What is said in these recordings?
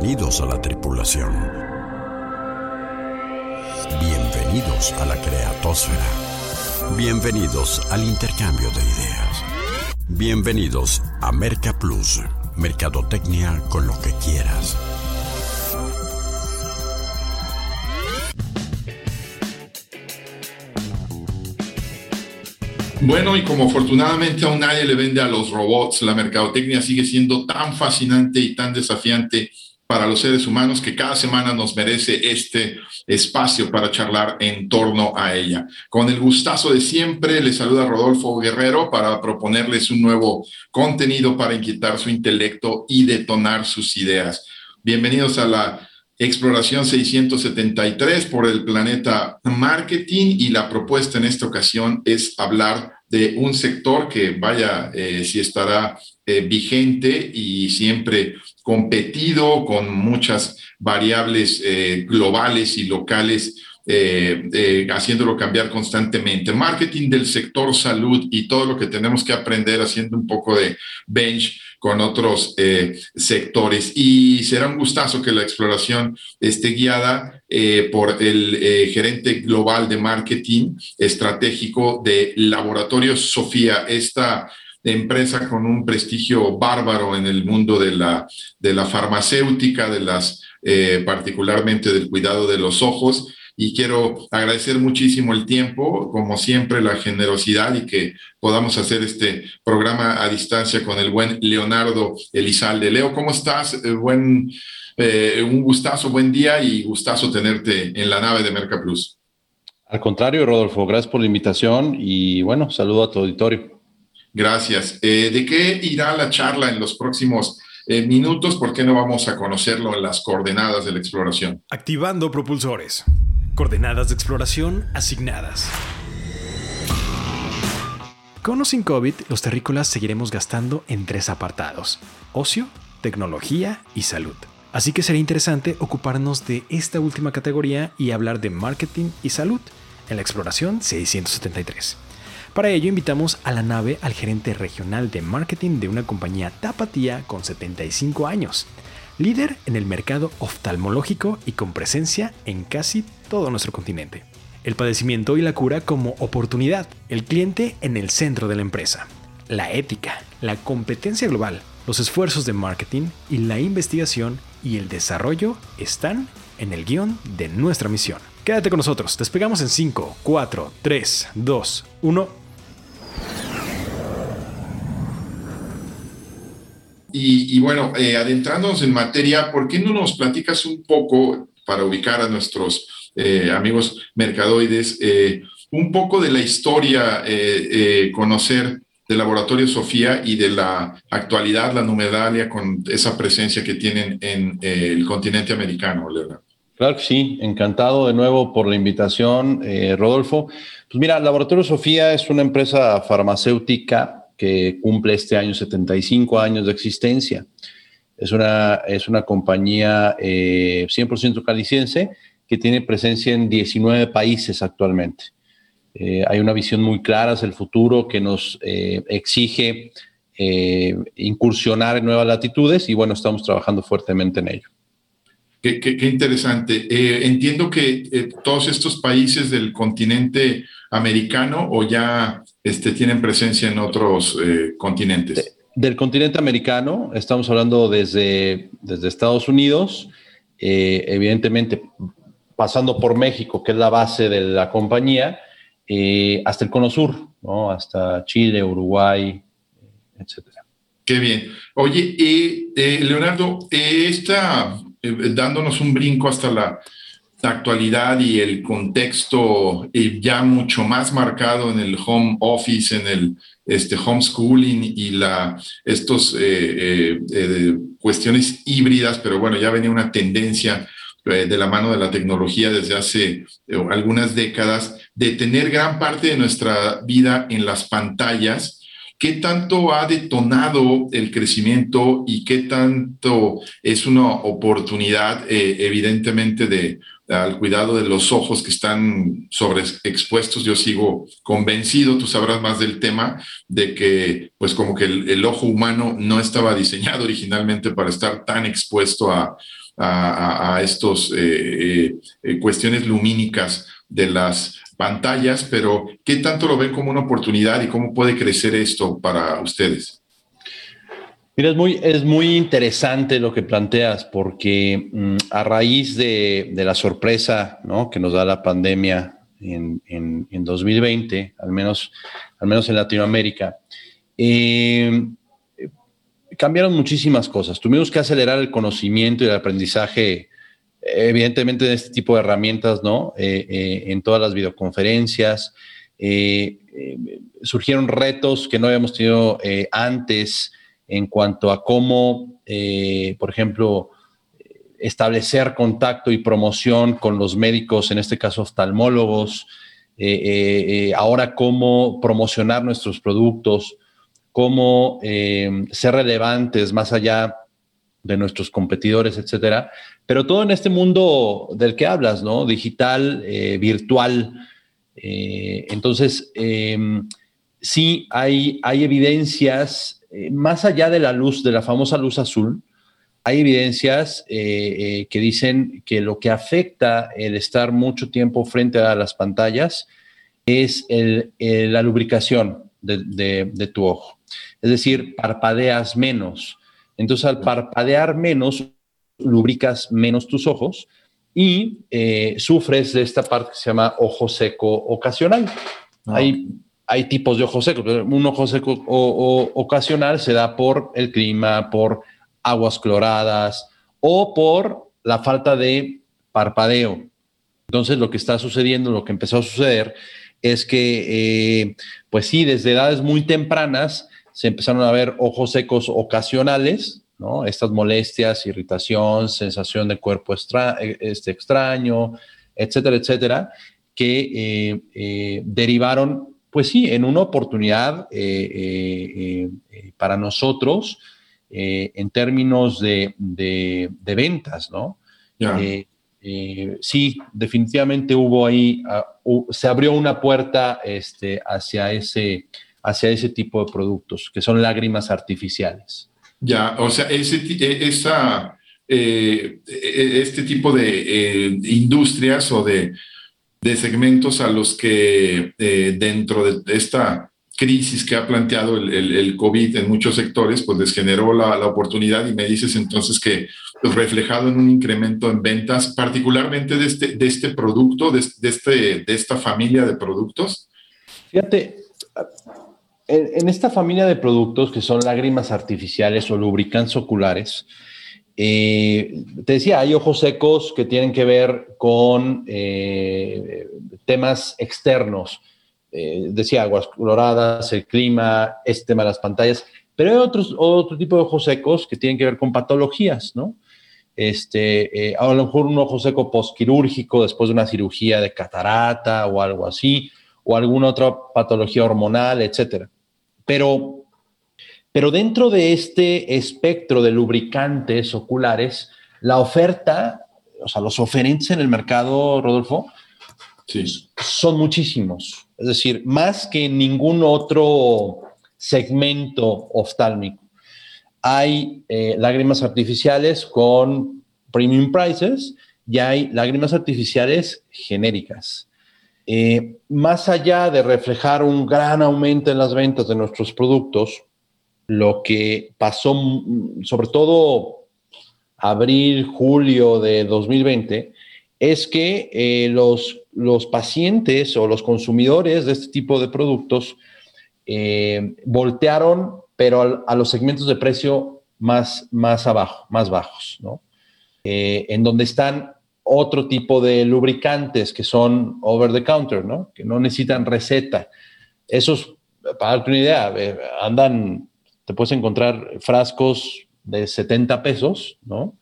Bienvenidos a la tripulación. Bienvenidos a la creatosfera. Bienvenidos al intercambio de ideas. Bienvenidos a Merca Plus, Mercadotecnia con lo que quieras. Bueno, y como afortunadamente aún nadie le vende a los robots, la mercadotecnia sigue siendo tan fascinante y tan desafiante para los seres humanos que cada semana nos merece este espacio para charlar en torno a ella. Con el gustazo de siempre, le saluda Rodolfo Guerrero para proponerles un nuevo contenido para inquietar su intelecto y detonar sus ideas. Bienvenidos a la exploración 673 por el planeta marketing y la propuesta en esta ocasión es hablar de un sector que vaya, eh, si estará eh, vigente y siempre competido con muchas variables eh, globales y locales eh, eh, haciéndolo cambiar constantemente. Marketing del sector salud y todo lo que tenemos que aprender haciendo un poco de bench con otros sectores. Y será un gustazo que la exploración esté guiada por el gerente global de marketing estratégico de Laboratorios Sofía, esta empresa con un prestigio bárbaro en el mundo de la, de la farmacéutica, de las, particularmente del cuidado de los ojos y quiero agradecer muchísimo el tiempo, como siempre, la generosidad y que podamos hacer este programa a distancia con el buen Leonardo Elizalde. Leo, ¿cómo estás? Eh, buen, eh, un gustazo, buen día y gustazo tenerte en la nave de Merca Plus. Al contrario, Rodolfo, gracias por la invitación y bueno, saludo a tu auditorio. Gracias. Eh, ¿De qué irá la charla en los próximos minutos? ¿Por qué no vamos a conocerlo en las coordenadas de la exploración? Activando propulsores. Coordenadas de exploración asignadas. Con o sin COVID, los terrícolas seguiremos gastando en tres apartados: ocio, tecnología y salud. Así que sería interesante ocuparnos de esta última categoría y hablar de marketing y salud en la exploración 673. Para ello invitamos a la nave al gerente regional de marketing de una compañía tapatía con 75 años, líder en el mercado oftalmológico y con presencia en casi todo nuestro continente. El padecimiento y la cura como oportunidad, el cliente en el centro de la empresa, la ética, la competencia global, los esfuerzos de marketing y la investigación y el desarrollo están en el guion de nuestra misión. Quédate con nosotros, despegamos en 5, 4, 3, 2, 1. Y, bueno, eh, adentrándonos en materia, ¿por qué no nos platicas un poco para ubicar a nuestros eh, amigos mercadoides, eh, un poco de la historia, conocer del Laboratorio Sofía y de la actualidad, la numedalia con esa presencia que tienen en el continente americano, Leonardo? Claro que sí, encantado de nuevo por la invitación, Rodolfo. Pues mira, Laboratorio Sofía es una empresa farmacéutica que cumple este año 75 años de existencia. Es una, es una compañía 100% eh, caliciense que tiene presencia en 19 países actualmente. Eh, hay una visión muy clara hacia el futuro que nos eh, exige incursionar en nuevas latitudes y bueno, estamos trabajando fuertemente en ello. Qué, qué, interesante. entiendo que todos estos países del continente americano o ya este, tienen presencia en otros eh, continentes? del continente americano, estamos hablando desde, desde Estados Unidos, eh, evidentemente pasando por México, que es la base de la compañía, eh, hasta el Cono Sur, ¿no? hasta Chile, Uruguay, etcétera. Qué bien. Oye, Leonardo, está dándonos un brinco hasta la actualidad y el contexto eh, ya mucho más marcado en el home office, en el este, homeschooling y la, eh, eh, cuestiones híbridas, pero bueno, ya venía una tendencia de la mano de la tecnología desde hace algunas décadas de tener gran parte de nuestra vida en las pantallas. ¿Qué tanto ha detonado el crecimiento y qué tanto es una oportunidad, evidentemente, de al cuidado de los ojos que están sobreexpuestos. Yo sigo convencido, tú sabrás más del tema, de que pues como que el, ojo humano no estaba diseñado originalmente para estar tan expuesto a, a, a estos cuestiones lumínicas de las pantallas, pero ¿qué tanto lo ven como una oportunidad y cómo puede crecer esto para ustedes? Mira, es muy, es muy interesante lo que planteas, porque mm, a raíz de, la sorpresa ¿no? que nos da la pandemia en, en, 2020, al menos, al menos en Latinoamérica, eh, cambiaron muchísimas cosas. Tuvimos que acelerar el conocimiento y el aprendizaje evidentemente en este tipo de herramientas, ¿no? Eh, eh, en todas las videoconferencias. Eh, surgieron retos que no habíamos tenido antes en cuanto a cómo, por ejemplo, establecer contacto y promoción con los médicos, en este caso oftalmólogos, ahora cómo promocionar nuestros productos, cómo ser relevantes más allá de nuestros competidores, etcétera. Pero todo en este mundo del que hablas, ¿no? Digital, eh, virtual. Eh, entonces, sí hay, hay evidencias, eh, más allá de la luz, de la famosa luz azul, hay evidencias que dicen que lo que afecta el estar mucho tiempo frente a las pantallas es la lubricación de tu ojo. Es decir, parpadeas menos entonces, al parpadear menos, lubricas menos tus ojos y eh, sufres de esta parte que se llama ojo seco ocasional. Ah, hay, hay tipos de ojo seco. Un ojo seco ocasional se da por el clima, por aguas cloradas o por la falta de parpadeo. Entonces, lo que está sucediendo, lo que empezó a suceder, es que, eh, pues sí, desde edades muy tempranas, se empezaron a ver ojos secos ocasionales, ¿no? Estas molestias, irritación, sensación de cuerpo este, extraño, etcétera, etcétera, que eh, eh, derivaron, pues sí, en una oportunidad eh, para nosotros en términos de, ventas, ¿no? sí, definitivamente hubo ahí, ah, se abrió una puerta este, hacia ese hacia ese tipo de productos, que son lágrimas artificiales. Ya, o sea, ese, e, esa, eh, e, este tipo de eh, industrias o de, de, segmentos a los que eh, dentro de esta crisis que ha planteado el, el, COVID en muchos sectores, pues les generó la, la, oportunidad y me dices entonces que pues, reflejado en un incremento en ventas, particularmente de este, de este producto, de, este, de esta familia de productos. Fíjate, en, esta familia de productos que son lágrimas artificiales o lubricantes oculares, eh, te decía, hay ojos secos que tienen que ver con eh, temas externos. Eh, decía, aguas coloradas, el clima, este tema de las pantallas, pero hay otros, otro tipo de ojos secos que tienen que ver con patologías, ¿no? Este, a lo mejor un ojo seco postquirúrgico después de una cirugía de catarata o algo así, o alguna otra patología hormonal, etcétera. Pero, pero dentro de este espectro de lubricantes oculares, la oferta, o sea, los oferentes en el mercado, Rodolfo, son muchísimos. Es decir, más que en ningún otro segmento oftálmico. Hay eh, lágrimas artificiales con premium prices y hay lágrimas artificiales genéricas. Eh, más allá de reflejar un gran aumento en las ventas de nuestros productos, lo que pasó, mm, sobre todo abril, julio de 2020, es que eh, los, los pacientes o los consumidores de este tipo de productos eh, voltearon, pero a, los segmentos de precio más, más abajo, más bajos, ¿no? en donde están otro tipo de lubricantes que son over the counter, ¿no? Que no necesitan receta. Esos, para darte una idea, eh, andan, te puedes encontrar frascos de 70 pesos, ¿no?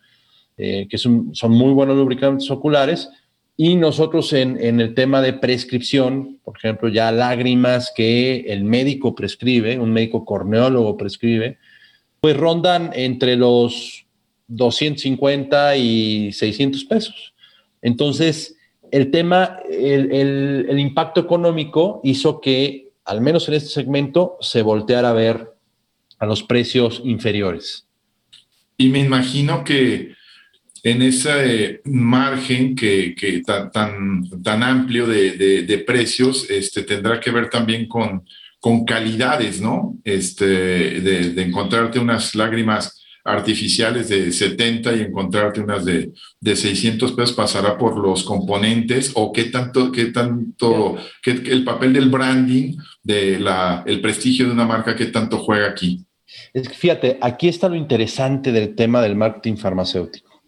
Eh, que son, son, muy buenos lubricantes oculares. Y nosotros en, el tema de prescripción, por ejemplo, ya lágrimas que el médico prescribe, un médico corneólogo prescribe, pues rondan entre los 250 y 600 pesos. Entonces, el tema, el, impacto económico hizo que, al menos en este segmento, se volteara a ver a los precios inferiores. Y me imagino que en ese margen que, que tan, tan, tan, amplio de, de, precios este, tendrá que ver también con, con calidades, ¿no? Este, de, de, encontrarte unas lágrimas artificiales de 70 y encontrarte unas de, de 600 pesos pasará por los componentes o qué tanto, qué tanto, qué, el papel del branding, de la, el prestigio de una marca, qué tanto juega aquí. Es que fíjate, aquí está lo interesante del tema del marketing farmacéutico.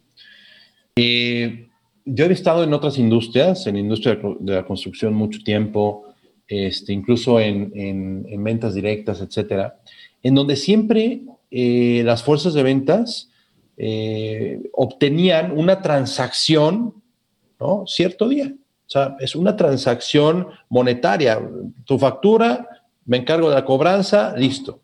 Eh, yo he estado en otras industrias, en la industria de la construcción mucho tiempo, este, incluso en, en, en ventas directas, etcétera, en donde siempre eh, las fuerzas de ventas eh, obtenían una transacción, ¿no? Cierto día. O sea, es una transacción monetaria. Tu factura, me encargo de la cobranza, listo.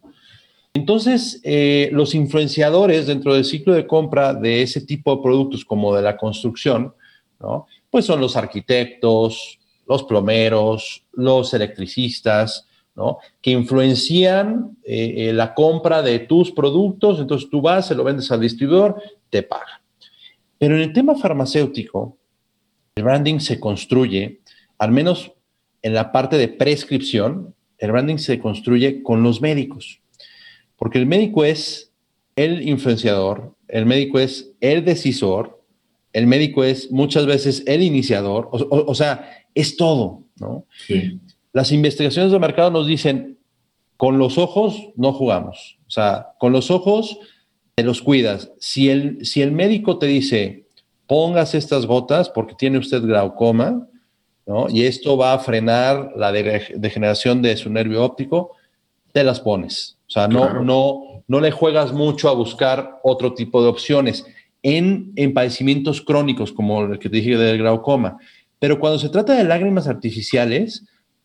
Entonces, eh, los influenciadores dentro del ciclo de compra de ese tipo de productos como de la construcción, ¿no? Pues son los arquitectos, los plomeros, los electricistas, que influencian eh, eh, la compra de tus productos, entonces tú vas, se lo vendes al distribuidor, te paga. Pero en el tema farmacéutico, el branding se construye, al menos en la parte de prescripción, el branding se construye con los médicos, porque el médico es el influenciador, el médico es el decisor, el médico es muchas veces el iniciador, o, o sea, es todo, ¿no? Sí. Las investigaciones de mercado nos dicen, con los ojos no jugamos. O sea, con los ojos te los cuidas. Si el, si el médico te dice, pongas estas gotas porque tiene usted glaucoma, ¿no? y esto va a frenar la degeneración de su nervio óptico, te las pones. O sea, no, no, no le juegas mucho a buscar otro tipo de opciones en, en padecimientos crónicos como el que te dije del glaucoma. Pero cuando se trata de lágrimas artificiales,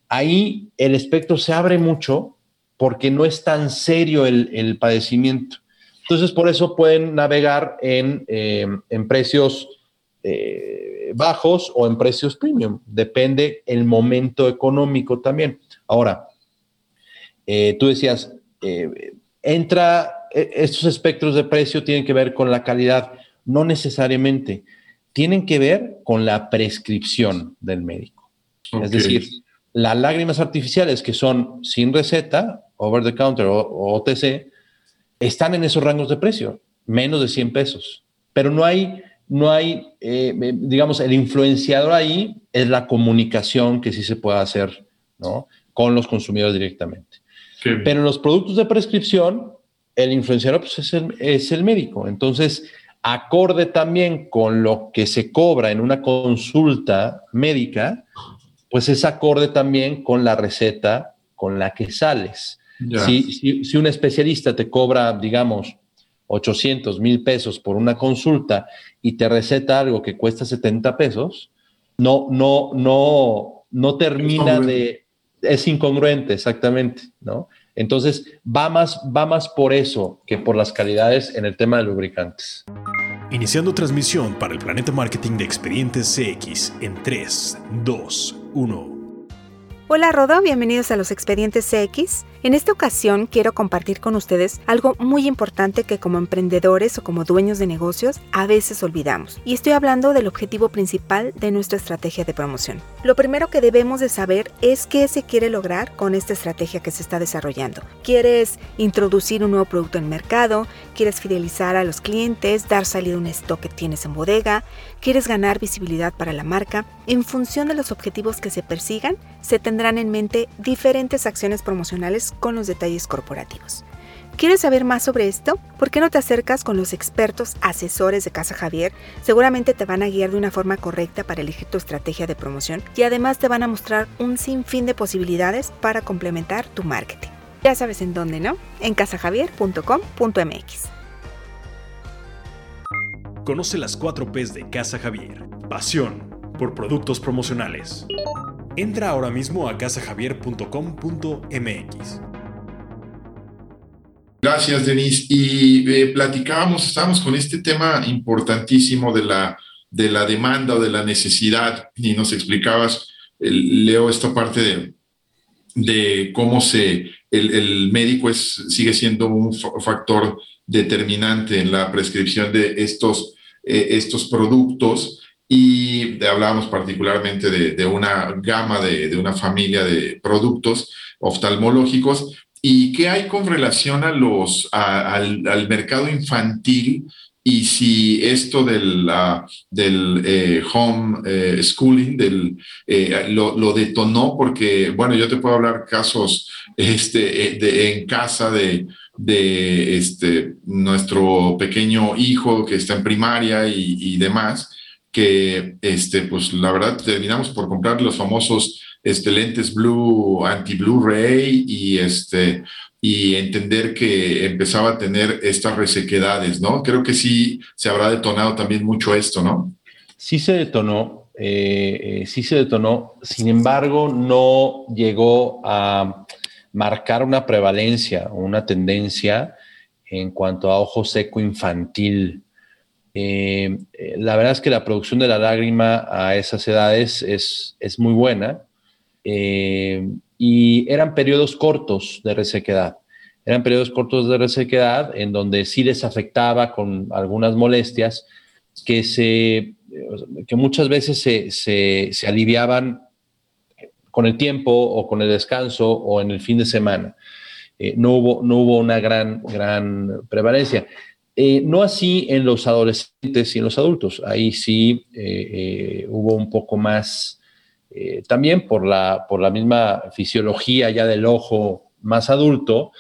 ahí el espectro se abre mucho porque no es tan serio el, padecimiento. Entonces, por eso pueden navegar en, eh, precios eh, bajos o en precios premium. Depende el momento económico también. Ahora, eh, tú decías, entra, estos espectros de precio tienen que ver con la calidad. No necesariamente. Tienen que ver con la prescripción del médico. Es decir, las lágrimas artificiales que son sin receta, over the counter o, OTC, están en esos rangos de precio, menos de 100 pesos. Pero no hay, no hay eh, digamos, el influenciador ahí es la comunicación que sí se puede hacer ¿no? con los consumidores directamente. Pero en los productos de prescripción, el influenciador pues, es, el, es el médico. Entonces, acorde también con lo que se cobra en una consulta médica, pues es acorde también con la receta con la que sales. Si, si, un especialista te cobra, digamos, 800 mil pesos por una consulta y te receta algo que cuesta 70 pesos, no, no, no, no termina de... Es incongruente, exactamente, ¿no? Entonces, va más, va más por eso que por las calidades en el tema de lubricantes. Iniciando transmisión para el Planeta Marketing de Expedientes CX en 3, 2, 1. Hola Rodo, bienvenidos a los expedientes CX. En esta ocasión quiero compartir con ustedes algo muy importante que como emprendedores o como dueños de negocios a veces olvidamos. Y estoy hablando del objetivo principal de nuestra estrategia de promoción. Lo primero que debemos de saber es qué se quiere lograr con esta estrategia que se está desarrollando. ¿Quieres introducir un nuevo producto en el mercado? ¿Quieres fidelizar a los clientes? ¿Dar salida a un stock que tienes en bodega? ¿Quieres ganar visibilidad para la marca? En función de los objetivos que se persigan, se tendrán en mente diferentes acciones promocionales con los detalles corporativos. ¿Quieres saber más sobre esto? ¿Por qué no te acercas con los expertos asesores de Casa Javier? Seguramente te van a guiar de una forma correcta para elegir tu estrategia de promoción y además te van a mostrar un sinfín de posibilidades para complementar tu marketing. Ya sabes en dónde, ¿no? En casajavier.com.mx. Conoce las 4 P's de Casa Javier. Pasión por productos promocionales. Entra ahora mismo a casajavier.com.mx. Gracias, Denise. Y eh, platicábamos, estábamos con este tema importantísimo de la, de la demanda o de la necesidad y nos explicabas, Leo, esta parte de, cómo se, el, el médico es, sigue siendo un factor determinante en la prescripción de estos estos productos y hablábamos particularmente de, una gama, de, una familia de productos oftalmológicos. ¿Y qué hay con relación a los, al, mercado infantil y si esto del, del eh, home eh, schooling del, eh, lo, detonó, porque, bueno, yo te puedo hablar casos este, de, en casa de, de este, nuestro pequeño hijo que está en primaria y, demás, que, este, pues la verdad, terminamos por comprar los famosos este, lentes blue, anti-Blu-ray y, este, y entender que empezaba a tener estas resequedades, ¿no? Creo que sí se habrá detonado también mucho esto, ¿no? Sí se detonó, eh, eh, sí se detonó, sin embargo, no llegó a marcar una prevalencia, una tendencia en cuanto a ojo seco infantil. Eh, eh, la verdad es que la producción de la lágrima a esas edades es, es muy buena eh, y eran periodos cortos de resequedad. Eran periodos cortos de resequedad en donde sí les afectaba con algunas molestias que, se, que muchas veces se, se, aliviaban con el tiempo o con el descanso o en el fin de semana. no, hubo, no hubo una gran, gran prevalencia. Eh, no así en los adolescentes y en los adultos. Ahí sí eh, eh, hubo un poco más, también por la, por la misma fisiología ya del ojo más adulto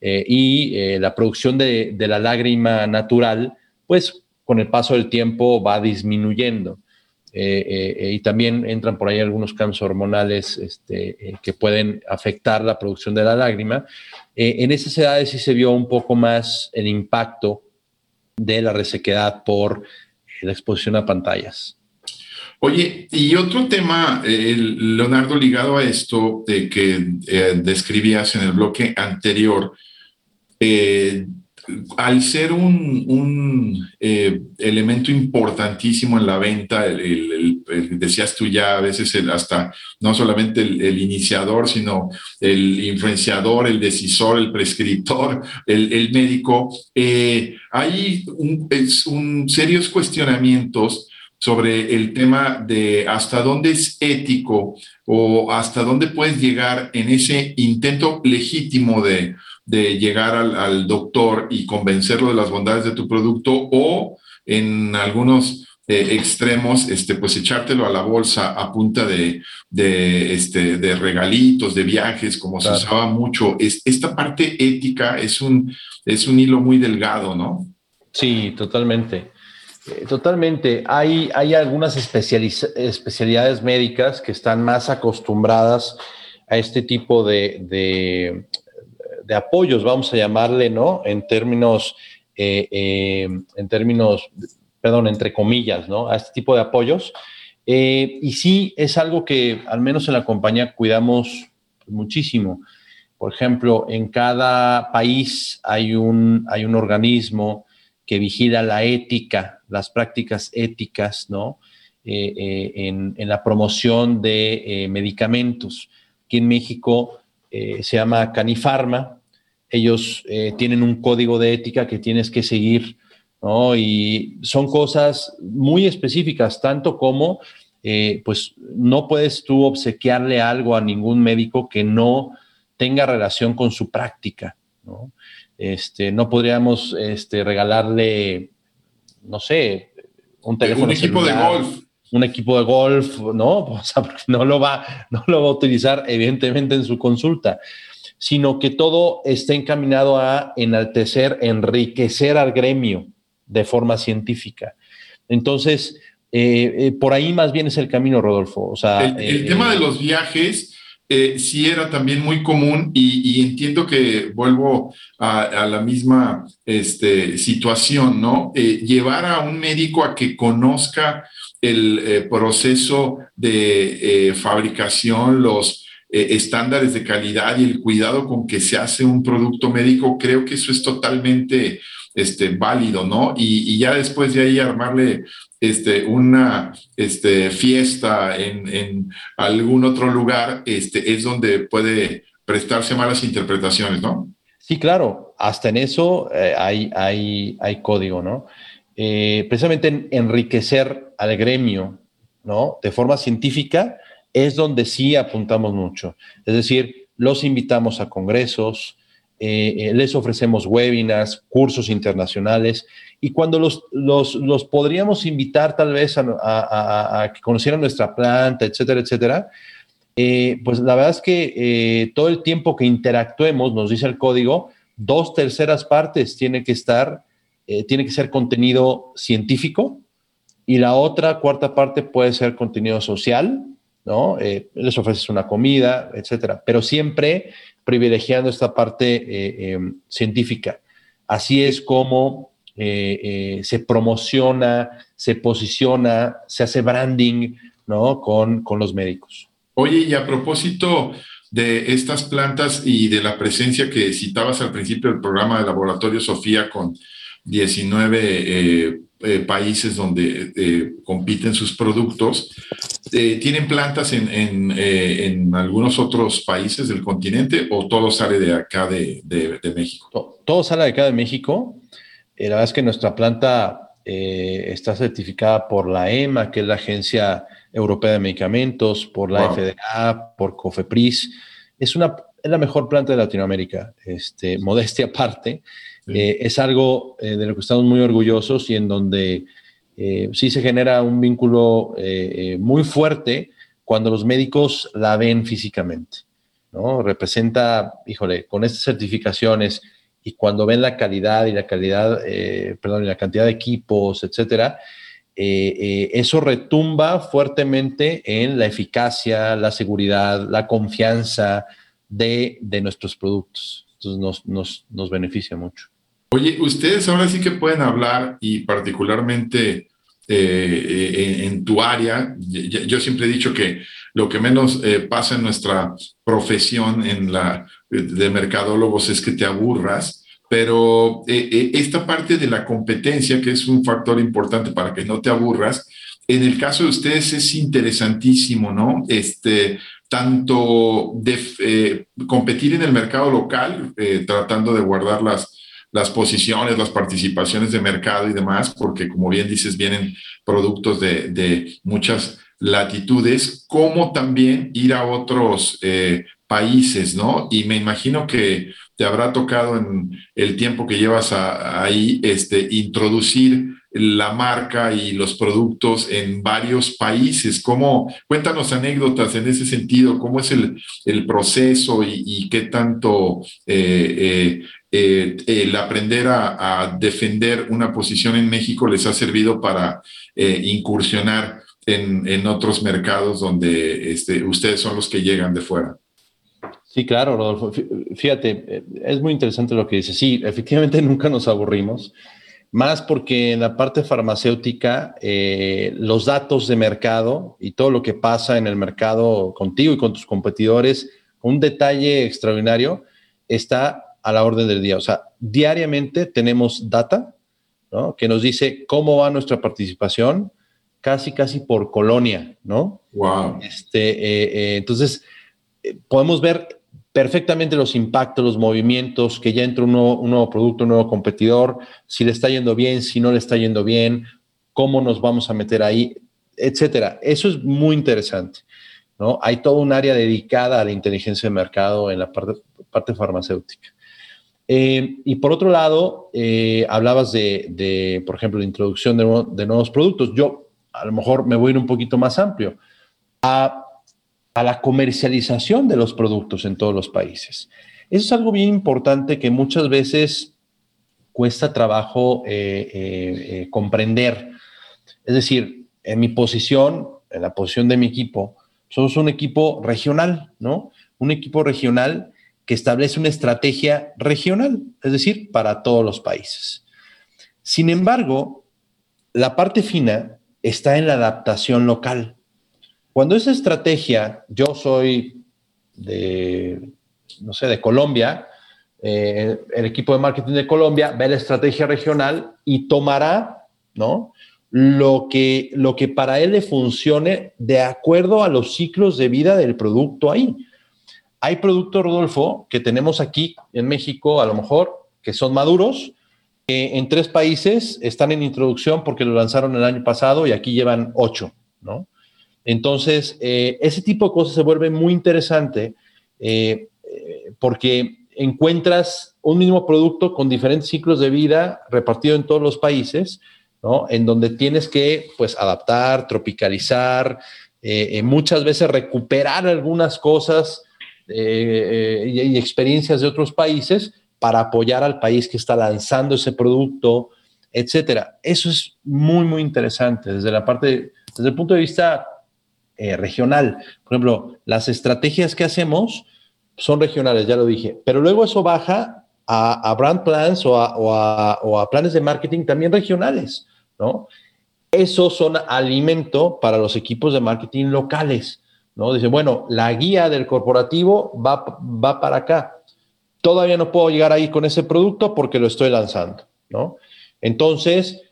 y la producción de, la lágrima natural, pues con el paso del tiempo va disminuyendo. Y también entran por ahí algunos cambios hormonales este, que pueden afectar la producción de la lágrima. en esas edades sí se vio un poco más el impacto de la resequedad por la exposición a pantallas. Oye, y otro tema, Leonardo, ligado a esto de que eh, describías en el bloque anterior, eh, al ser un, eh, elemento importantísimo en la venta, decías tú ya a veces hasta no solamente el, iniciador, sino el influenciador, el decisor, el prescriptor, el, médico, eh, hay un, serios cuestionamientos sobre el tema de hasta dónde es ético o hasta dónde puedes llegar en ese intento legítimo de, de llegar al, doctor y convencerlo de las bondades de tu producto o en algunos eh, extremos, este, pues echártelo a la bolsa a punta de, de, este, de regalitos, de viajes, como se usaba mucho. Es, esta parte ética es un, es un hilo muy delgado, ¿no? Sí, totalmente. Eh, totalmente. Hay, hay algunas especialidades médicas que están más acostumbradas a este tipo de, de apoyos, vamos a llamarle, ¿no? En términos, eh, eh, en términos, perdón, entre comillas, ¿no? A este tipo de apoyos. Eh, y sí, es algo que al menos en la compañía cuidamos muchísimo. Por ejemplo, en cada país hay un, hay un organismo que vigila la ética, las prácticas éticas, ¿no? en, en, la promoción de medicamentos. Aquí en México se llama Canifarma, ellos eh, tienen un código de ética que tienes que seguir, ¿no? Y son cosas muy específicas, tanto como, eh, pues, no puedes tú obsequiarle algo a ningún médico que no tenga relación con su práctica, ¿no? Este, no podríamos este, regalarle, no sé, un teléfono. Un equipo de golf. Un equipo de golf, ¿no? O sea, no lo va, no lo va a utilizar, evidentemente, en su consulta sino que todo esté encaminado a enaltecer, enriquecer al gremio de forma científica. Entonces, eh, eh, por ahí más bien es el camino, Rodolfo. O sea, el, eh, tema de los viajes sí era también muy común y, entiendo que vuelvo a, la misma este, situación, ¿no? llevar a un médico a que conozca el proceso de fabricación, los eh, estándares de calidad y el cuidado con que se hace un producto médico, creo que eso es totalmente este, válido, ¿no? Y, ya después de ahí armarle este, una este, fiesta en, algún otro lugar, este, es donde puede prestarse malas interpretaciones, ¿no? Sí, claro, hasta en eso eh, hay, hay, hay código, ¿no? eh, precisamente enriquecer al gremio, ¿no? De forma científica, es donde sí apuntamos mucho. Es decir, los invitamos a congresos, eh, eh, les ofrecemos webinars, cursos internacionales, y cuando los, los, podríamos invitar tal vez a, que conocieran nuestra planta, etcétera, etcétera, pues la verdad es que todo el tiempo que interactuemos, nos dice el código, dos terceras partes tiene que estar, tiene que ser contenido científico, y la otra cuarta parte puede ser contenido social, ¿no? Eh, les ofreces una comida, etcétera, pero siempre privilegiando esta parte eh, em, científica. Así es como eh, se promociona, se posiciona, se hace branding, ¿no? Con, con los médicos. Oye, y a propósito de estas plantas y de la presencia que citabas al principio del programa de Laboratorio Sofía con 19 eh, países donde eh, compiten sus productos. Eh, ¿Tienen plantas en, en, algunos otros países del continente o todo sale de acá de, de, México? Todo sale de acá de México. la verdad es que nuestra planta está certificada por la EMA, que es la Agencia Europea de Medicamentos, por la FDA, por COFEPRIS. Es, una, es la mejor planta de Latinoamérica, este, modestia aparte. Eh, es algo eh, de lo que estamos muy orgullosos y en donde eh, sí se genera un vínculo muy fuerte cuando los médicos la ven físicamente. ¿no? Representa, híjole, con estas certificaciones y cuando ven la calidad y la calidad, perdón, y la cantidad de equipos, etcétera, eso retumba fuertemente en la eficacia, la seguridad, la confianza de, nuestros productos. Entonces nos, nos, nos beneficia mucho. Oye, ustedes ahora sí que pueden hablar y particularmente eh, en, tu área, yo siempre he dicho que lo que menos eh, pasa en nuestra profesión en la, de mercadólogos es que te aburras, pero eh, esta parte de la competencia, que es un factor importante para que no te aburras, en el caso de ustedes es interesantísimo, ¿no? Este, tanto competir en el mercado local, tratando de guardar las las posiciones, las participaciones de mercado y demás, porque como bien dices, vienen productos de, muchas latitudes, como también ir a otros eh, países, ¿no? Y me imagino que te habrá tocado en el tiempo que llevas ahí, este, introducir la marca y los productos en varios países. ¿Cómo, cuéntanos anécdotas en ese sentido, cómo es el, proceso y, qué tanto eh, eh, eh, el aprender a, defender una posición en México les ha servido para eh, incursionar en, otros mercados donde este, ustedes son los que llegan de fuera. Sí, claro, Rodolfo. Fíjate, eh, es muy interesante lo que dices. Sí, efectivamente nunca nos aburrimos, más porque en la parte farmacéutica los datos de mercado y todo lo que pasa en el mercado contigo y con tus competidores, un detalle extraordinario, está a la orden del día. O sea, diariamente tenemos data ¿no? que nos dice cómo va nuestra participación, casi, casi por colonia, ¿no? Wow. Este, eh, eh, entonces, eh, podemos ver perfectamente los impactos, los movimientos, que ya entra un nuevo, un nuevo, producto, un nuevo competidor, si le está yendo bien, si no le está yendo bien, cómo nos vamos a meter ahí, etcétera. Eso es muy interesante. ¿no? Hay todo un área dedicada a la inteligencia de mercado en la parte, parte farmacéutica. Eh, y por otro lado, eh, hablabas de, por ejemplo, la introducción de, nuevos productos. Yo a lo mejor me voy a ir un poquito más amplio a, la comercialización de los productos en todos los países. Eso es algo bien importante que muchas veces cuesta trabajo eh, comprender. Es decir, en mi posición, en la posición de mi equipo, somos un equipo regional, ¿no? Un equipo regional que establece una estrategia regional, es decir, para todos los países. Sin embargo, la parte fina está en la adaptación local. Cuando esa estrategia, yo soy de, no sé, de Colombia, eh, el equipo de marketing de Colombia ve la estrategia regional y tomará, ¿no? Lo que, lo que para él le funcione de acuerdo a los ciclos de vida del producto ahí. Hay productos, Rodolfo, que tenemos aquí en México, a lo mejor, que son maduros, en tres países están en introducción porque lo lanzaron el año pasado y aquí llevan ocho, ¿no? Entonces, eh, ese tipo de cosas se vuelve muy interesante eh, eh, porque encuentras un mismo producto con diferentes ciclos de vida repartido en todos los países, ¿no? En donde tienes que, pues, adaptar, tropicalizar, muchas veces recuperar algunas cosas y experiencias de otros países para apoyar al país que está lanzando ese producto, etcétera. Eso es muy, muy interesante desde la parte, desde el punto de vista eh, regional. Por ejemplo, las estrategias que hacemos son regionales, ya lo dije, pero luego eso baja a, brand plans o a, planes de marketing también regionales, ¿no? Esos son alimento para los equipos de marketing locales, ¿no? Dice, bueno, la guía del corporativo va, va para acá todavía no puedo llegar ahí con ese producto porque lo estoy lanzando, ¿no? Entonces,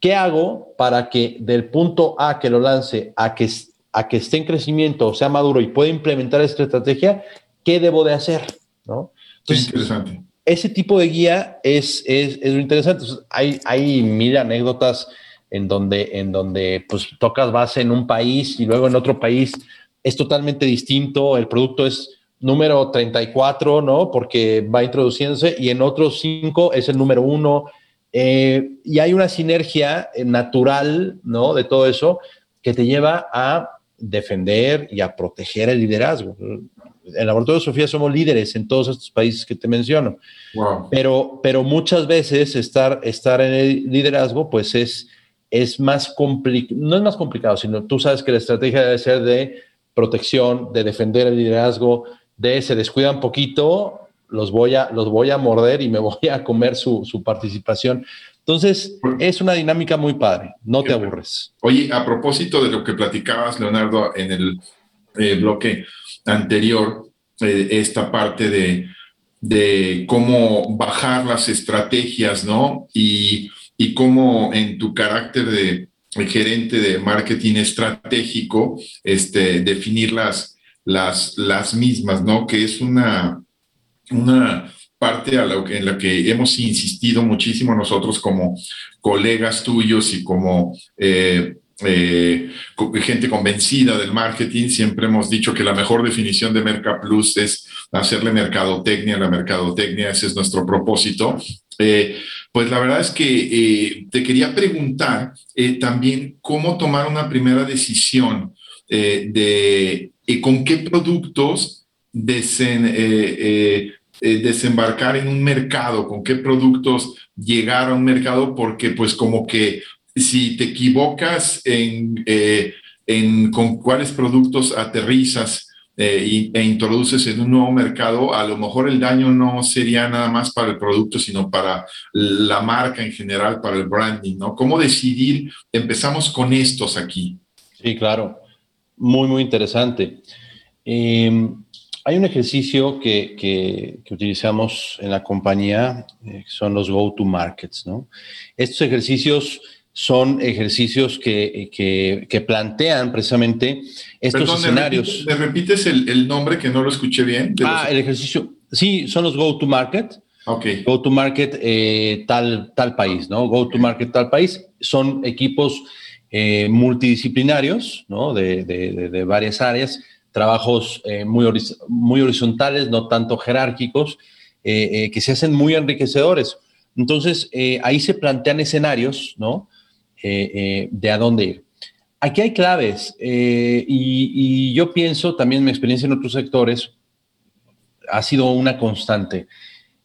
¿qué hago para que del punto A que lo lance a que, a que esté en crecimiento o sea maduro y pueda implementar esta estrategia? ¿Qué debo de hacer? ¿no? interesante. Ese tipo de guía es, es, es interesante. hay, hay mil anécdotas en donde, en donde pues, tocas base en un país y luego en otro país es totalmente distinto, el producto es número 34, ¿no? Porque va introduciéndose y en otros cinco es el número uno. Eh, y hay una sinergia eh, natural, ¿no? De todo eso que te lleva a defender y a proteger el liderazgo. En el Laboratorio de Sofía somos líderes en todos estos países que te menciono. Pero, pero muchas veces estar, estar en el liderazgo, pues es, es más complicado, no es más complicado, sino tú sabes que la estrategia debe ser de protección, de defender el liderazgo, de se descuida un poquito, los voy a, los voy a morder y me voy a comer su, participación. Entonces, es una dinámica muy padre, no te aburres. Oye, a propósito de lo que platicabas, Leonardo, en el eh, bloque anterior, eh, esta parte de, de, cómo bajar las estrategias, ¿no? Y, y cómo en tu carácter de gerente de marketing estratégico, este, definir las, las, mismas, ¿no? Que es una, una parte a que, en la que hemos insistido muchísimo nosotros como colegas tuyos y como eh, eh, gente convencida del marketing, siempre hemos dicho que la mejor definición de Mercaplus es hacerle mercadotecnia a la mercadotecnia, ese es nuestro propósito. Eh, pues la verdad es que te quería preguntar también cómo tomar una primera decisión de y con qué productos eh, eh, eh, desembarcar en un mercado, con qué productos llegar a un mercado, porque pues como que si te equivocas en con cuáles productos aterrizas e, e introduces en un nuevo mercado, a lo mejor el daño no sería nada más para el producto, sino para la marca en general, para el branding, ¿no? ¿Cómo decidir? Empezamos con estos aquí. Sí, claro muy, muy interesante. Em, hay un ejercicio que, que, utilizamos en la compañía, eh, son los go-to-markets. ¿no? Estos ejercicios son ejercicios que, que plantean precisamente estos escenarios. ¿Me repites, el, el, nombre que no lo escuché bien? Ah, el ejercicio. Sí, son los go-to-market. Ok. Go-to-market eh, tal, tal país, ¿no? Go-to-market tal país. Son equipos eh, multidisciplinarios, ¿no? de, de, varias áreas, trabajos eh, muy, muy horizontales, no tanto jerárquicos, que se hacen muy enriquecedores. Entonces, ahí se plantean escenarios ¿no? De a dónde ir. Aquí hay claves y, y yo pienso, también mi experiencia en otros sectores ha sido una constante.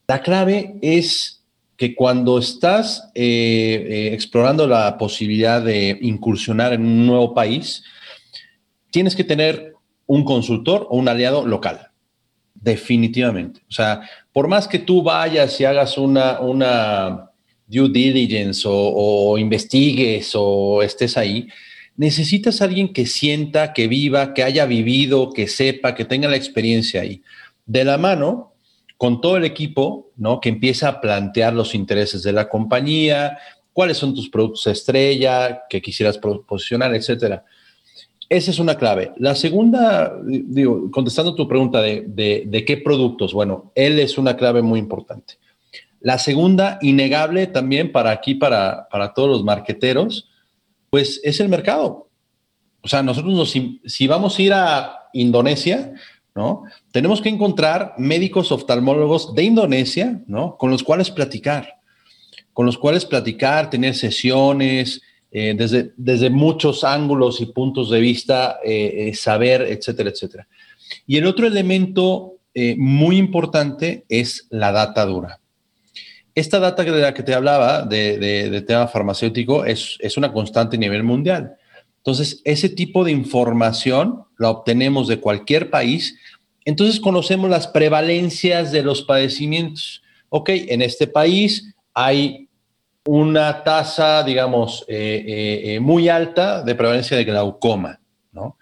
La clave es que cuando estás eh, eh, explorando la posibilidad de incursionar en un nuevo país, tienes que tener un consultor o un aliado local, definitivamente. O sea, por más que tú vayas y hagas una, una due diligence o, investigues o estés ahí, necesitas a alguien que sienta, que viva, que haya vivido, que sepa, que tenga la experiencia ahí. De la mano con todo el equipo, ¿no? Que empieza a plantear los intereses de la compañía, cuáles son tus productos estrella que quisieras posicionar, etcétera. Esa es una clave. La segunda, contestando tu pregunta de, de, qué productos, bueno, él es una clave muy importante. La segunda, innegable también para aquí, para, para todos los marqueteros, pues es el mercado. O sea, nosotros si vamos a ir a Indonesia, ¿no? Tenemos que encontrar médicos oftalmólogos de Indonesia, ¿no? Con los cuales platicar, con los cuales platicar, tener sesiones, eh, desde, desde muchos ángulos y puntos de vista, eh, eh, saber, etcétera, etcétera. Y el otro elemento muy importante es la data dura. Esta data de la que te hablaba, de, tema farmacéutico, es, es una constante a nivel mundial. Entonces, ese tipo de información la obtenemos de cualquier país. Entonces, conocemos las prevalencias de los padecimientos. Ok, en este país hay una tasa, digamos, eh, eh, eh, muy alta de prevalencia de glaucoma, ¿no?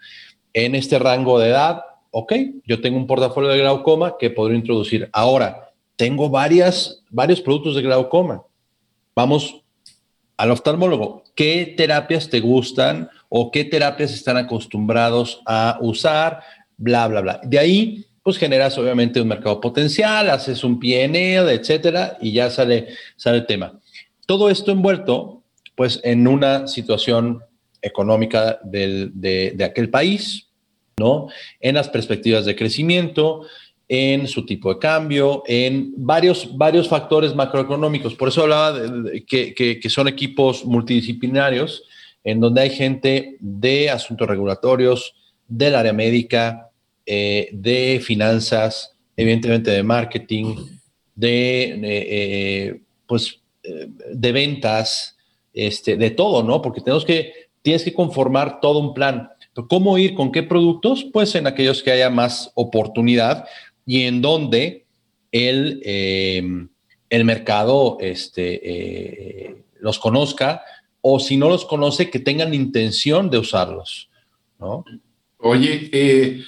En este rango de edad, ok, yo tengo un portafolio de glaucoma que podría introducir. Ahora, tengo varias, varios productos de glaucoma. Vamos al oftalmólogo. ¿Qué terapias te gustan? o qué terapias están acostumbrados a usar, bla, bla, bla. De ahí, pues generas obviamente un mercado potencial, haces un PNL, etcétera, y ya sale, sale el tema. Todo esto envuelto, pues, en una situación económica de, aquel país, ¿no? En las perspectivas de crecimiento, en su tipo de cambio, en varios, varios factores macroeconómicos. Por eso hablaba que, que, son equipos multidisciplinarios en donde hay gente de asuntos regulatorios, del área médica, eh, de finanzas, evidentemente de marketing, de, eh, eh, pues, de ventas, este, de todo, ¿no? Porque tenemos que, tienes que conformar todo un plan. ¿Cómo ir con qué productos? Pues en aquellos que haya más oportunidad y en donde el, el mercado este, los conozca, o si no los conoce, que tengan intención de usarlos, ¿no? Oye, eh,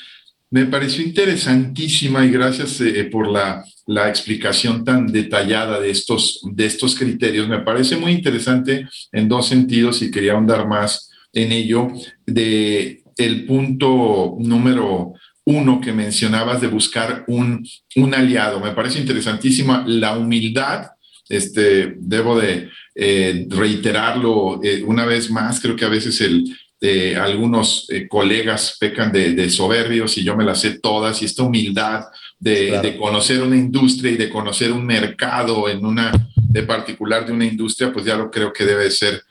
me pareció interesantísima y gracias eh, por la, la, explicación tan detallada de estos, de estos criterios. Me parece muy interesante en dos sentidos y quería ahondar más en ello. De el punto número uno que mencionabas de buscar un, un aliado. Me parece interesantísima la humildad. Este, debo de, eh, reiterarlo eh, una vez más, creo que a veces el, eh, algunos colegas pecan de, soberbios y yo me las sé todas y esta humildad de, conocer una industria y de conocer un mercado en una de particular de una industria, pues ya lo creo que debe ser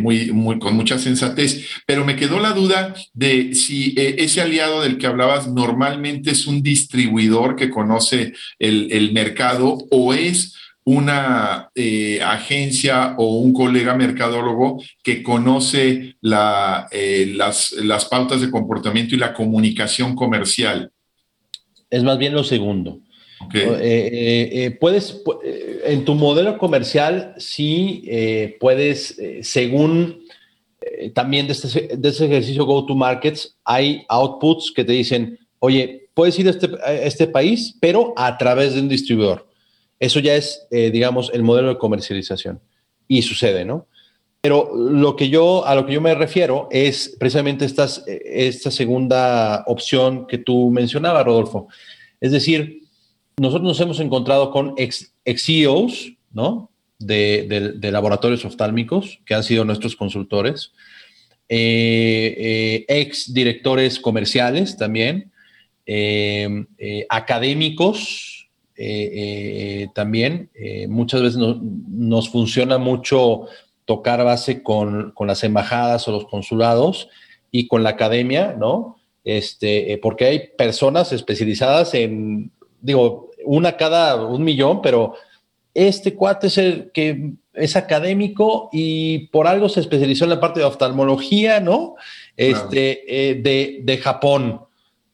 muy, muy, con mucha sensatez. Pero me quedó la duda de si ese aliado del que hablabas normalmente es un distribuidor que conoce el, el mercado o es una eh, agencia o un colega mercadólogo que conoce eh, las, pautas de comportamiento y la comunicación comercial. Es más bien lo segundo. Eh, puedes, en tu modelo comercial, sí puedes, según también de este, de este, ejercicio Go to Markets, hay outputs que te dicen, oye, puedes ir a este, a este país, pero a través de un distribuidor. Eso ya es, eh, digamos, el modelo de comercialización. Y sucede, ¿no? Pero lo que yo, a lo que yo me refiero es precisamente estas, eh, esta segunda opción que tú mencionabas, Rodolfo. Es decir, nosotros nos hemos encontrado con ex, CEOs, ¿no? De, laboratorios oftálmicos que han sido nuestros consultores, eh, ex directores comerciales también, académicos, eh, eh, también eh, muchas veces nos funciona mucho tocar base con, con, las embajadas o los consulados y con la academia, ¿no? Este, porque hay personas especializadas en, digo, una cada un millón, pero este cuate es el que es académico y por algo se especializó en la parte de oftalmología, ¿no? Este, de, de, Japón.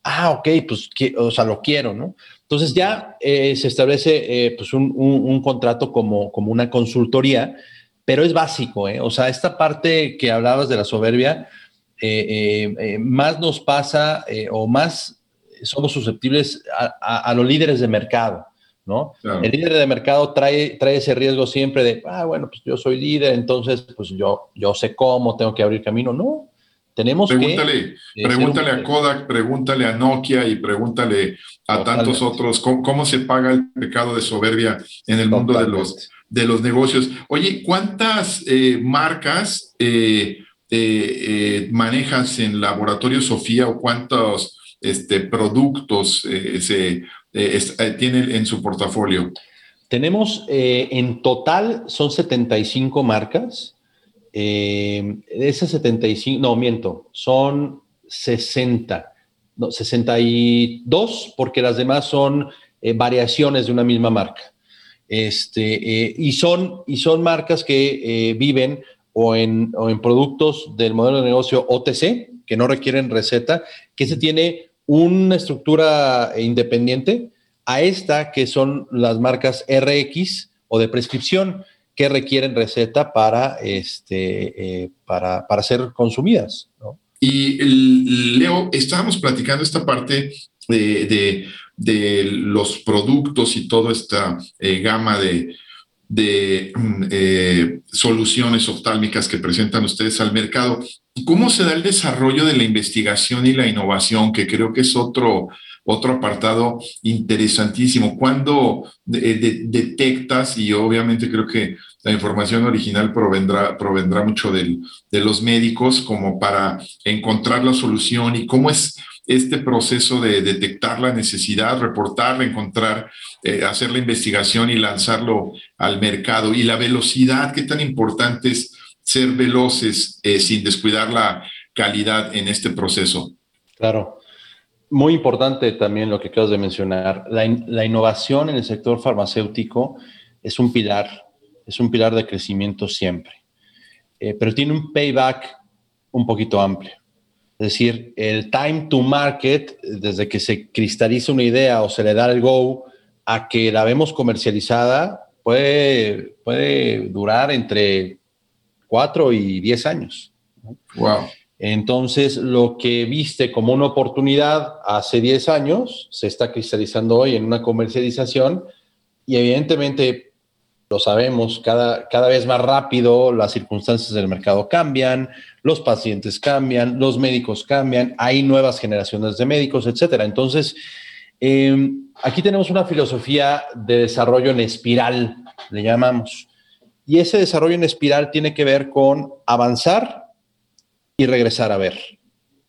Ah, ok, pues, o sea, lo quiero, ¿no? Entonces ya eh, se establece eh, pues un, contrato como, como una consultoría, pero es básico, ¿eh? o sea, esta parte que hablabas de la soberbia, más nos pasa o más somos susceptibles a, los líderes de mercado. ¿no? El líder de mercado trae, trae ese riesgo siempre de, ah, bueno, pues yo soy líder, entonces pues yo, yo sé cómo, tengo que abrir camino. No, Tenemos pregúntale, que, pregúntale a Kodak, pregúntale a Nokia y pregúntale a tantos otros cómo, se paga el pecado de soberbia en el mundo de los, de los negocios. Oye, ¿cuántas eh, marcas eh, eh, manejas en Laboratorio Sofía o cuántos este, productos se tienen en su portafolio? Tenemos en total, son 75 marcas eh, esas 75, no, miento, son 60, no, 62, porque las demás son eh, variaciones de una misma marca. Este, eh, y, son, y son marcas que eh, viven o en, o en productos del modelo de negocio OTC, que no requieren receta, que se tiene una estructura independiente a esta que son las marcas RX o de prescripción, que requieren receta para, este, eh, para, para, ser consumidas. Y Leo, estábamos platicando esta parte de, de, los productos y toda esta eh, gama de, de mm, eh, soluciones oftálmicas que presentan ustedes al mercado. ¿Cómo se da el desarrollo de la investigación y la innovación, que creo que es otro, otro apartado interesantísimo? ¿Cuándo detectas, y obviamente creo que la información original provendrá, provendrá mucho de los médicos como para encontrar la solución y cómo es este proceso de detectar la necesidad, reportarla, encontrar, eh, hacer la investigación y lanzarlo al mercado. Y la velocidad, qué tan importante es ser veloces eh, sin descuidar la calidad en este proceso. Claro. Muy importante también lo que acabas de mencionar. La, la innovación en el sector farmacéutico es un pilar es un pilar de crecimiento siempre, eh, pero tiene un payback un poquito amplio. Es decir, el time to market, desde que se cristaliza una idea o se le da el go a que la vemos comercializada, puede, puede durar entre 4 y 10 años. Wow. Entonces, lo que viste como una oportunidad hace 10 años se está cristalizando hoy en una comercialización y evidentemente lo sabemos, cada, cada vez más rápido las circunstancias del mercado cambian, los pacientes cambian, los médicos cambian, hay nuevas generaciones de médicos, etcétera. Entonces, em, aquí tenemos una filosofía de desarrollo en espiral, le llamamos. Y ese desarrollo en espiral tiene que ver con avanzar y regresar a ver,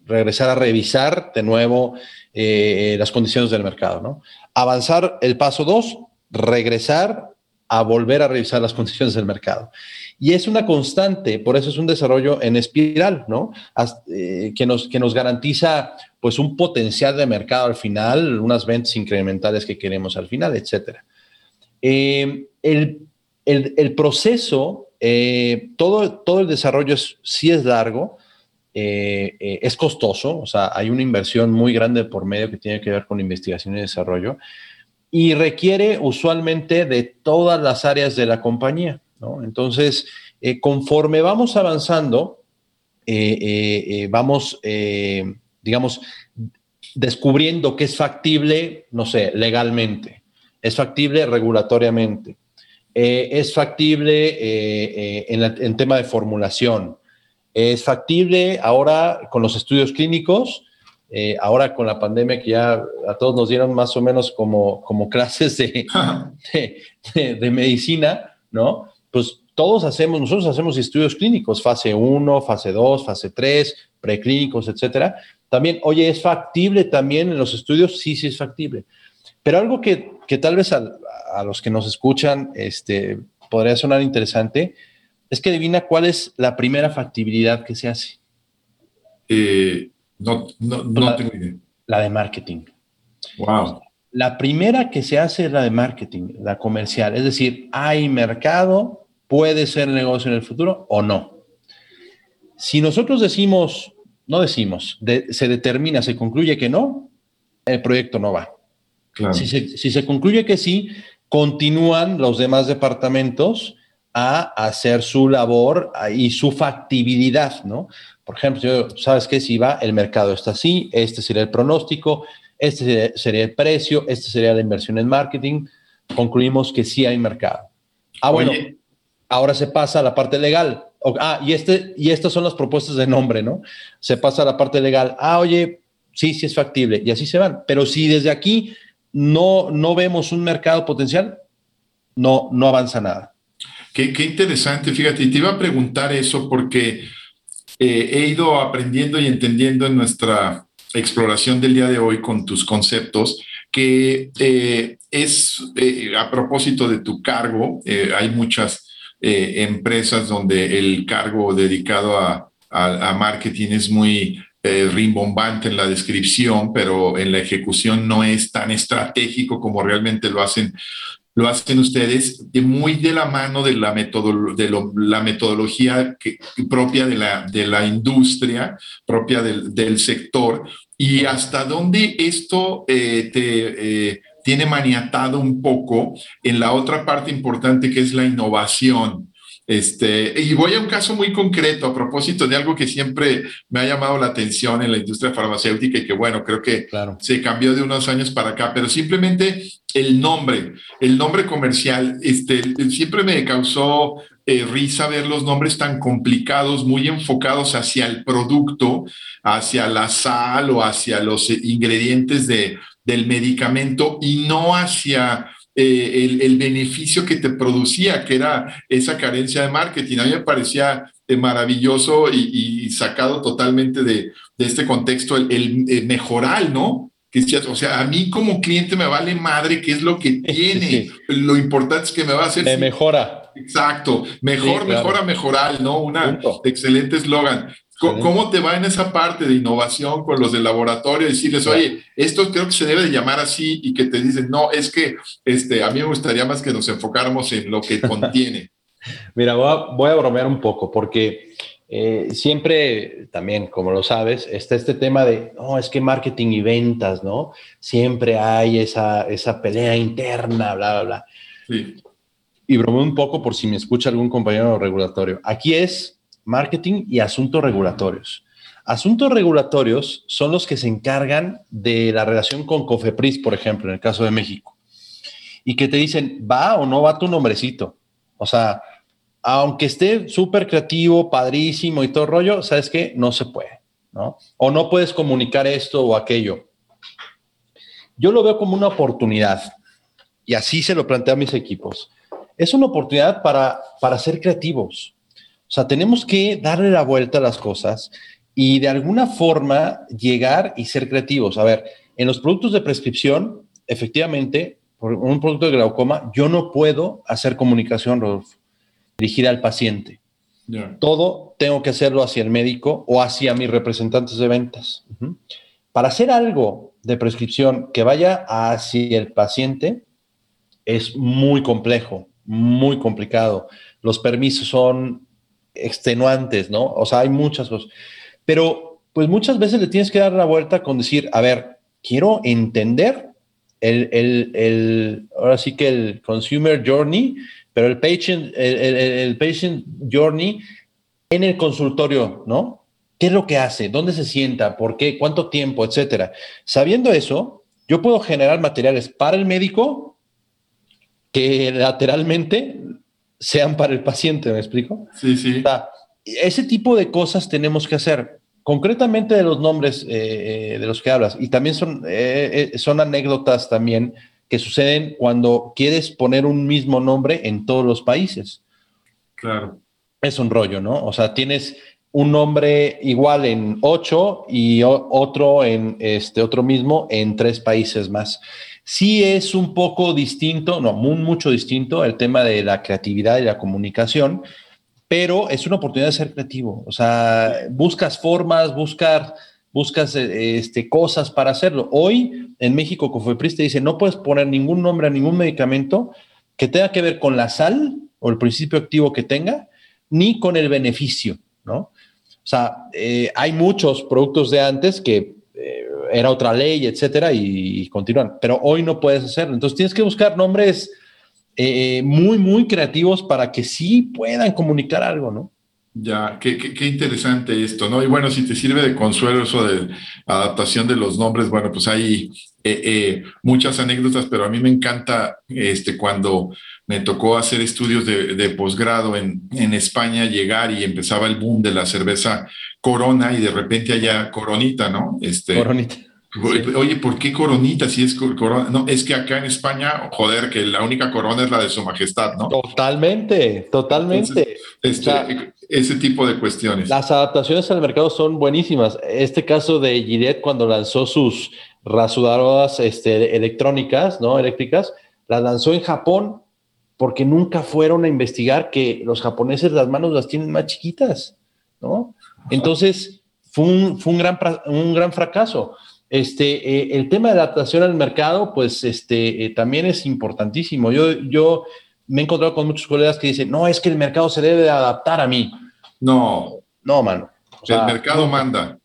regresar a revisar de nuevo eh, las condiciones del mercado, ¿no? Avanzar el paso dos, regresar a volver a revisar las condiciones del mercado. Y es una constante, por eso es un desarrollo en espiral, ¿no? Eh, que, nos, que nos garantiza pues un potencial de mercado al final, unas ventas incrementales que queremos al final, etc. Eh, el, proceso, eh, todo, todo el desarrollo es, sí es largo, es costoso, o sea, hay una inversión muy grande por medio que tiene que ver con investigación y desarrollo, y requiere usualmente de todas las áreas de la compañía. Entonces, eh, conforme vamos avanzando, eh, eh, vamos, digamos, descubriendo que es factible, no sé, legalmente, es factible regulatoriamente, es factible en, en tema de formulación, es factible ahora con los estudios clínicos, eh, ahora con la pandemia que ya a todos nos dieron más o menos como, como clases de, de, medicina, ¿no? Pues todos hacemos, nosotros hacemos estudios clínicos, fase 1, fase 2, fase 3, preclínicos, etcétera. También, oye, ¿es factible también en los estudios? Sí, sí es factible. Pero algo que, que tal vez a, a, los que nos escuchan este, podría sonar interesante es que adivina cuál es la primera factibilidad que se hace. Eh, no, no, no la, tengo idea. La de marketing. Wow. La primera que se hace es la de marketing, la comercial. Es decir, hay mercado, puede ser negocio en el futuro o no. Si nosotros decimos, no decimos, se determina, se concluye que no, el proyecto no va. Claro. Si, se, si se concluye que sí, continúan los demás departamentos a hacer su labor y su factibilidad, ¿no? Por ejemplo, sabes que si va, el mercado está así, este sería el pronóstico, este sería el precio, este sería la inversión en marketing, concluimos que sí hay mercado. Ah, bueno, ahora se pasa a la parte legal. ah, y, este, y estas son las propuestas de nombre, ¿no? Se pasa a la parte legal. Ah, oye, sí, sí es factible. Y así se van. Pero si desde aquí no, no vemos un mercado potencial, no, no avanza nada. Qué, interesante, fíjate, te iba a preguntar eso porque eh, he ido aprendiendo y entendiendo en nuestra exploración del día de hoy con tus conceptos que eh, es eh, a propósito de tu cargo, hay muchas empresas donde el cargo dedicado a, a marketing es muy rimbombante en la descripción, pero en la ejecución no es tan estratégico como realmente lo hacen lo hacen ustedes muy de la mano de la, de la metodología propia de la, de la industria, propia del, sector, y hasta dónde esto eh, te eh, tiene maniatado un poco en la otra parte importante que es la innovación. Este, y voy a un caso muy concreto a propósito de algo que siempre me ha llamado la atención en la industria farmacéutica y que bueno, creo que se cambió de unos años para acá, pero simplemente el nombre, el nombre comercial, este, siempre me causó eh, risa ver los nombres tan complicados, muy enfocados hacia el producto, hacia la sal o hacia los ingredientes de, del medicamento y no hacia eh, el, beneficio que te producía, que era esa carencia de marketing. A mí me parecía eh, maravilloso y, sacado totalmente de, este contexto el, el, mejorar, ¿no? Que o sea, a mí como cliente me vale madre qué es lo que tiene. Lo importante es que me va a hacer. Me mejora. Exacto. Mejor, mejora, mejorar, ¿no? Una excelente eslogan. ¿Cómo te va en esa parte de innovación con los del laboratorio? Decirles, oye, esto creo que se debe de llamar así y que te dicen, no, es que este, a mí me gustaría más que nos enfocáramos en lo que contiene. Mira, voy a, bromear un poco porque eh, siempre, también, como lo sabes, está este tema de, no, es que marketing y ventas, ¿no? Siempre hay esa, esa pelea interna, bla, bla, bla. Sí. Y bromeo un poco por si me escucha algún compañero regulatorio. Aquí es marketing y asuntos regulatorios. Asuntos regulatorios son los que se encargan de la relación con Cofepris, por ejemplo, en el caso de México, y que te dicen, va o no va tu nombrecito. O sea, aunque esté súper creativo, padrísimo y todo rollo, ¿sabes qué? No se puede, ¿no? O no puedes comunicar esto o aquello. Yo lo veo como una oportunidad, y así se lo planteo a mis equipos. Es una oportunidad para, para ser creativos o sea, tenemos que darle la vuelta a las cosas y de alguna forma llegar y ser creativos. A ver, en los productos de prescripción, efectivamente, por un producto de glaucoma, yo no puedo hacer comunicación, Rodolfo, dirigida al paciente. Todo tengo que hacerlo hacia el médico o hacia mis representantes de ventas. Para hacer algo de prescripción que vaya hacia el paciente es muy complejo, muy complicado. Los permisos son extenuantes, ¿no? O sea, hay muchas cosas. Pero pues muchas veces le tienes que dar la vuelta con decir, a ver, quiero entender el, el, el ahora sí que el consumer journey, pero el patient, el, el, patient journey en el consultorio, ¿no? ¿Qué es lo que hace? ¿Dónde se sienta? ¿Por qué? ¿Cuánto tiempo? Etcétera. Sabiendo eso, yo puedo generar materiales para el médico que lateralmente sean para el paciente, ¿me explico? Sí, sí. ese tipo de cosas tenemos que hacer. Concretamente de los nombres eh, eh, de los que hablas, y también son, eh, son anécdotas también que suceden cuando quieres poner un mismo nombre en todos los países. Claro. Es un rollo, ¿no? O sea, tienes un nombre igual en ocho y otro en este otro mismo en tres países más. Sí es un poco distinto, no, mucho distinto el tema de la creatividad y la comunicación, pero es una oportunidad de ser creativo. O sea, buscas formas, buscar, buscas eh, este, cosas para hacerlo. Hoy en México, Cofepris te dice, no puedes poner ningún nombre a ningún medicamento que tenga que ver con la sal o el principio activo que tenga, ni con el beneficio, ¿no? O sea, eh, hay muchos productos de antes que era otra ley, etcétera, y, continúan. Pero hoy no puedes hacerlo. Entonces tienes que buscar nombres eh, muy, muy creativos para que sí puedan comunicar algo, ¿no? Ya, qué, qué, interesante esto, ¿no? Y bueno, si te sirve de consuelo eso de adaptación de los nombres, bueno, pues hay eh, eh, muchas anécdotas, pero a mí me encanta este, cuando me tocó hacer estudios de, posgrado en, en, España, llegar y empezaba el boom de la cerveza Corona y de repente allá Coronita, ¿no? Este, Coronita. Oye, ¿por qué coronita si es corona? No, es que acá en España, joder, que la única corona es la de su majestad, ¿no? Totalmente, totalmente. este, ese tipo de cuestiones. Las adaptaciones al mercado son buenísimas. Este caso de Gillette cuando lanzó sus rasuradoras este, electrónicas, ¿no? Eléctricas, las lanzó en Japón porque nunca fueron a investigar que los japoneses las manos las tienen más chiquitas, ¿no? Entonces, fue un, fue un, gran, un gran fracaso. Este, eh, el tema de adaptación al mercado, pues este, eh, también es importantísimo. Yo, yo me he encontrado con muchos colegas que dicen, no, es que el mercado se debe adaptar a mí. No. No, mano. el mercado manda.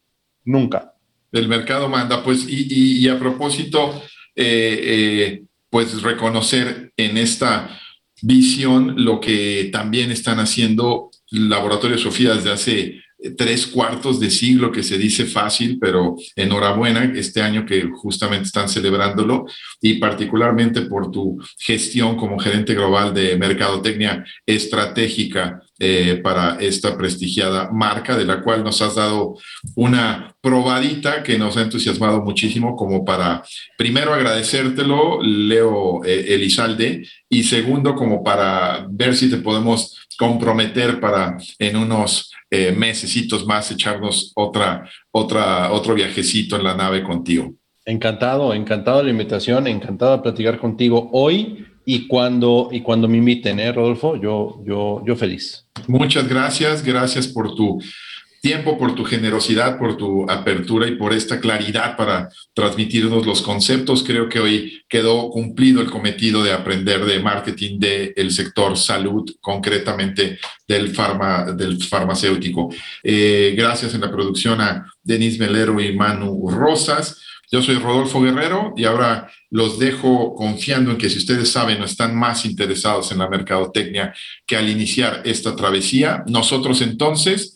Nunca. El mercado manda. Pues, y, a propósito, eh, pues reconocer en esta visión lo que también están haciendo Laboratorio Sofía desde hace tres cuartos de siglo que se dice fácil, pero enhorabuena este año que justamente están celebrándolo y particularmente por tu gestión como gerente global de mercadotecnia estratégica eh, para esta prestigiada marca, de la cual nos has dado una probadita que nos ha entusiasmado muchísimo como para, primero agradecértelo, Leo eh, Elizalde, y segundo como para ver si te podemos comprometer para en unos eh, mesecitos más echarnos otra, otra, otro viajecito en la nave contigo. Encantado, encantado de la invitación, encantado de platicar contigo hoy y cuando, y cuando me inviten, ¿eh, Rodolfo? Yo, yo, yo feliz. Muchas gracias, gracias por tu tiempo, por tu generosidad, por tu apertura y por esta claridad para transmitirnos los conceptos. Creo que hoy quedó cumplido el cometido de aprender de marketing del sector salud, concretamente del, farma, del farmacéutico. Eh, gracias en la producción a Denis Melero y Manu Rosas. Yo soy Rodolfo Guerrero y ahora los dejo confiando en que si ustedes saben o están más interesados en la mercadotecnia que al iniciar esta travesía, nosotros entonces